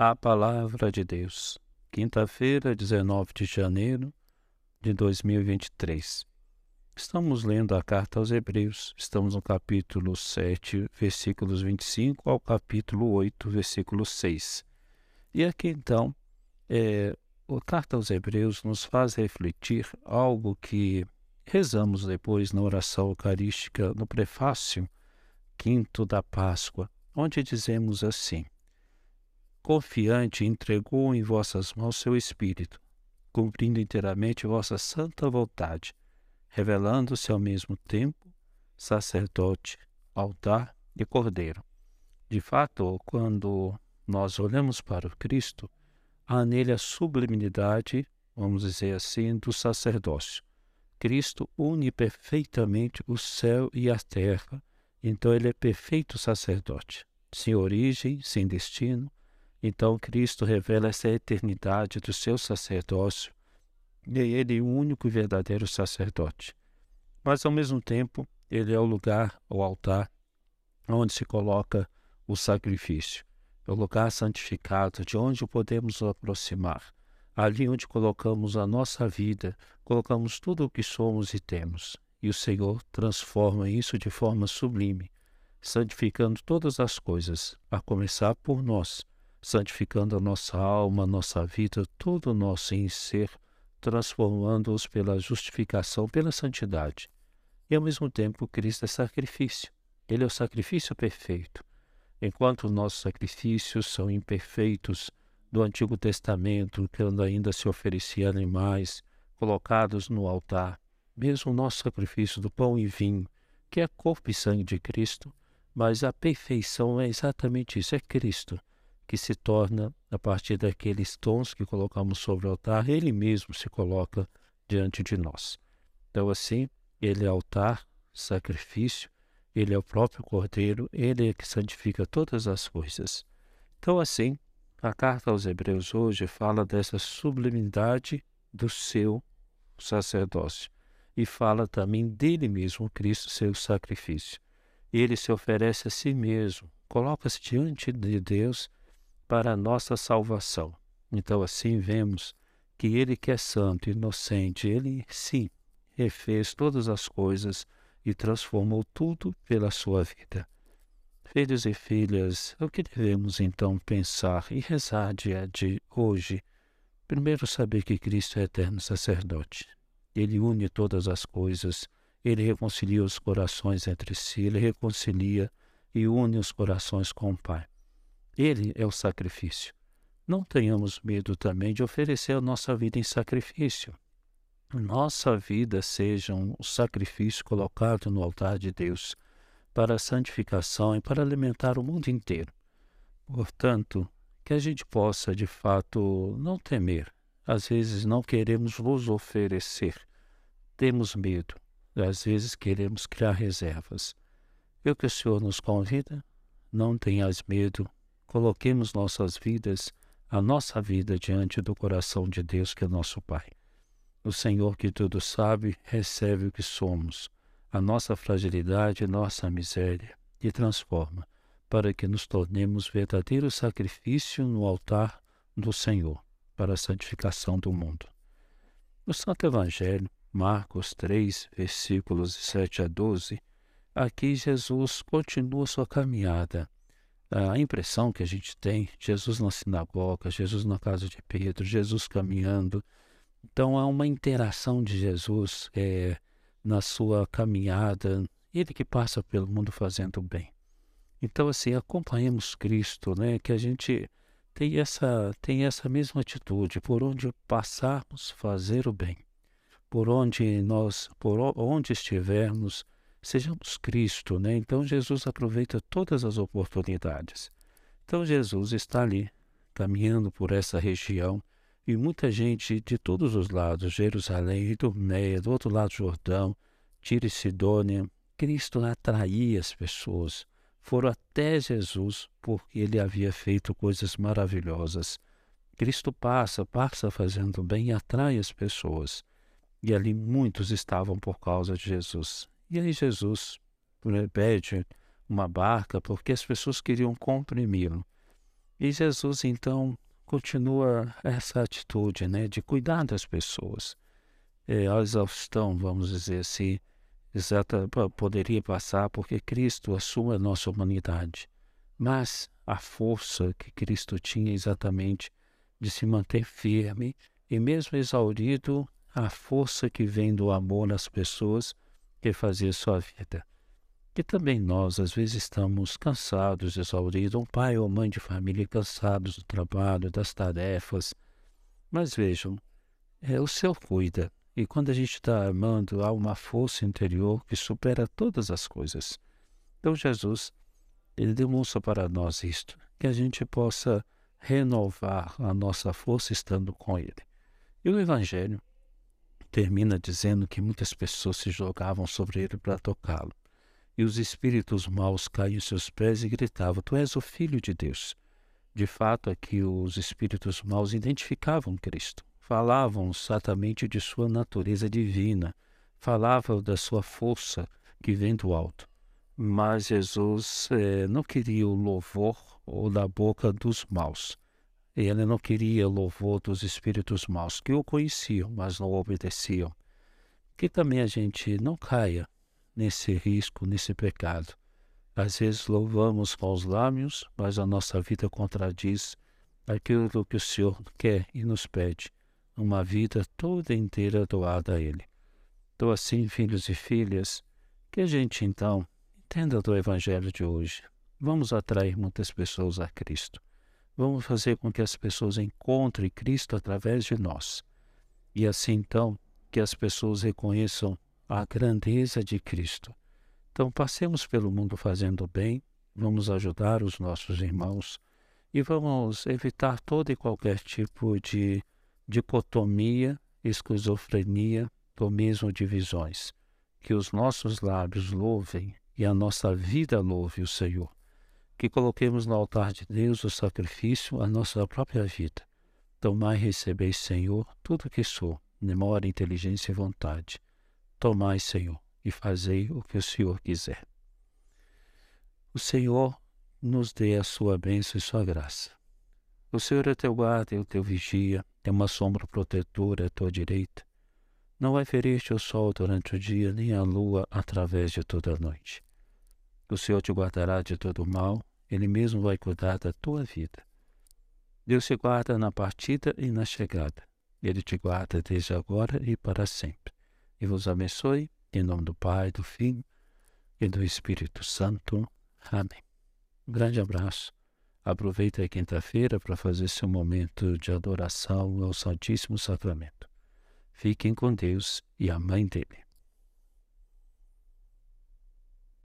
A Palavra de Deus, quinta-feira, 19 de janeiro de 2023. Estamos lendo a carta aos Hebreus, estamos no capítulo 7, versículos 25 ao capítulo 8, versículo 6. E aqui então, é, a carta aos Hebreus nos faz refletir algo que rezamos depois na oração eucarística, no prefácio quinto da Páscoa, onde dizemos assim confiante, entregou em vossas mãos seu Espírito, cumprindo inteiramente vossa santa vontade, revelando-se ao mesmo tempo sacerdote, altar e cordeiro. De fato, quando nós olhamos para o Cristo, há nele a sublimidade, vamos dizer assim, do sacerdócio. Cristo une perfeitamente o céu e a terra, então ele é perfeito sacerdote, sem origem, sem destino, então Cristo revela essa eternidade do seu sacerdócio e ele é o único e verdadeiro sacerdote. Mas ao mesmo tempo, ele é o lugar, o altar, onde se coloca o sacrifício, é o lugar santificado de onde podemos nos aproximar, ali onde colocamos a nossa vida, colocamos tudo o que somos e temos. E o Senhor transforma isso de forma sublime, santificando todas as coisas, a começar por nós santificando a nossa alma, nossa vida, todo o nosso em ser, transformando-os pela justificação, pela santidade. E ao mesmo tempo, Cristo é sacrifício. Ele é o sacrifício perfeito. Enquanto nossos sacrifícios são imperfeitos do Antigo Testamento, quando ainda se oferecia animais colocados no altar, mesmo o nosso sacrifício do pão e vinho, que é corpo e sangue de Cristo, mas a perfeição é exatamente isso, é Cristo que se torna, a partir daqueles tons que colocamos sobre o altar, ele mesmo se coloca diante de nós. Então, assim, ele é altar, sacrifício, ele é o próprio Cordeiro, ele é que santifica todas as coisas. Então, assim, a carta aos Hebreus hoje fala dessa sublimidade do seu sacerdócio e fala também dele mesmo, Cristo, seu sacrifício. Ele se oferece a si mesmo, coloca-se diante de Deus para a nossa salvação. Então, assim vemos que ele que é santo, inocente, ele sim refez todas as coisas e transformou tudo pela sua vida. Filhos e filhas, o que devemos então pensar e rezar dia de hoje? Primeiro, saber que Cristo é eterno sacerdote. Ele une todas as coisas, ele reconcilia os corações entre si, ele reconcilia e une os corações com o Pai. Ele é o sacrifício. Não tenhamos medo também de oferecer a nossa vida em sacrifício. Nossa vida seja um sacrifício colocado no altar de Deus para a santificação e para alimentar o mundo inteiro. Portanto, que a gente possa de fato não temer. Às vezes não queremos nos oferecer, temos medo, às vezes queremos criar reservas. E o que o Senhor nos convida? Não tenhas medo, coloquemos nossas vidas, a nossa vida diante do coração de Deus, que é nosso Pai. O Senhor que tudo sabe, recebe o que somos, a nossa fragilidade, nossa miséria, e transforma, para que nos tornemos verdadeiro sacrifício no altar do Senhor, para a santificação do mundo. No Santo Evangelho, Marcos 3, versículos 7 a 12, aqui Jesus continua sua caminhada a impressão que a gente tem, Jesus na sinagoga, Jesus na casa de Pedro, Jesus caminhando. Então há uma interação de Jesus é, na sua caminhada, ele que passa pelo mundo fazendo bem. Então assim, acompanhemos Cristo, né, que a gente tem essa, tem essa mesma atitude, por onde passarmos, fazer o bem. Por onde nós, por onde estivermos, sejamos Cristo, né? Então Jesus aproveita todas as oportunidades. Então Jesus está ali, caminhando por essa região, e muita gente de todos os lados, Jerusalém, Idumeia, do outro lado Jordão, Tiro e Sidônia, Cristo atraía as pessoas. Foram até Jesus porque ele havia feito coisas maravilhosas. Cristo passa, passa fazendo bem e atrai as pessoas. E ali muitos estavam por causa de Jesus. E aí Jesus pede uma barca porque as pessoas queriam comprimi-lo. E Jesus, então, continua essa atitude né, de cuidar das pessoas. É, exaustão, vamos dizer assim, exata, poderia passar porque Cristo assume a nossa humanidade. Mas a força que Cristo tinha exatamente de se manter firme e mesmo exaurido, a força que vem do amor às pessoas que fazia sua vida. Que também nós, às vezes, estamos cansados, exauridos, um pai ou mãe de família cansados do trabalho, das tarefas. Mas vejam, é, o Senhor cuida. E quando a gente está amando, há uma força interior que supera todas as coisas. Então, Jesus, ele demonstra para nós isto, que a gente possa renovar a nossa força estando com Ele. E o Evangelho termina dizendo que muitas pessoas se jogavam sobre ele para tocá-lo. E os espíritos maus caíam em seus pés e gritavam: Tu és o Filho de Deus. De fato, aqui os espíritos maus identificavam Cristo, falavam exatamente de sua natureza divina, falavam da sua força que vem do alto. Mas Jesus eh, não queria o louvor ou da boca dos maus. Ele não queria louvor dos espíritos maus, que o conheciam, mas não obedeciam. Que também a gente não caia nesse risco, nesse pecado. Às vezes louvamos com os lábios, mas a nossa vida contradiz aquilo que o Senhor quer e nos pede, uma vida toda inteira doada a Ele. Então, assim, filhos e filhas, que a gente então entenda do Evangelho de hoje. Vamos atrair muitas pessoas a Cristo. Vamos fazer com que as pessoas encontrem Cristo através de nós. E assim, então, que as pessoas reconheçam a grandeza de Cristo. Então, passemos pelo mundo fazendo bem, vamos ajudar os nossos irmãos e vamos evitar todo e qualquer tipo de dicotomia, esquizofrenia ou mesmo divisões. Que os nossos lábios louvem e a nossa vida louve o Senhor. Que coloquemos no altar de Deus o sacrifício, a nossa própria vida. Tomai e recebeis, Senhor, tudo que sou, memória, inteligência e vontade Tomai, Senhor, e fazei o que o Senhor quiser. O Senhor nos dê a sua bênção e sua graça. O Senhor é teu guarda e o teu vigia, é uma sombra protetora à tua direita. Não vai ferir-te o sol durante o dia, nem a lua através de toda a noite. O Senhor te guardará de todo mal, Ele mesmo vai cuidar da tua vida. Deus te guarda na partida e na chegada. Ele te guarda desde agora e para sempre e vos abençoe, em nome do Pai, do Filho e do Espírito Santo. Amém. Um grande abraço. Aproveita a quinta-feira para fazer seu momento de adoração ao Santíssimo Sacramento. Fiquem com Deus e a Mãe dele.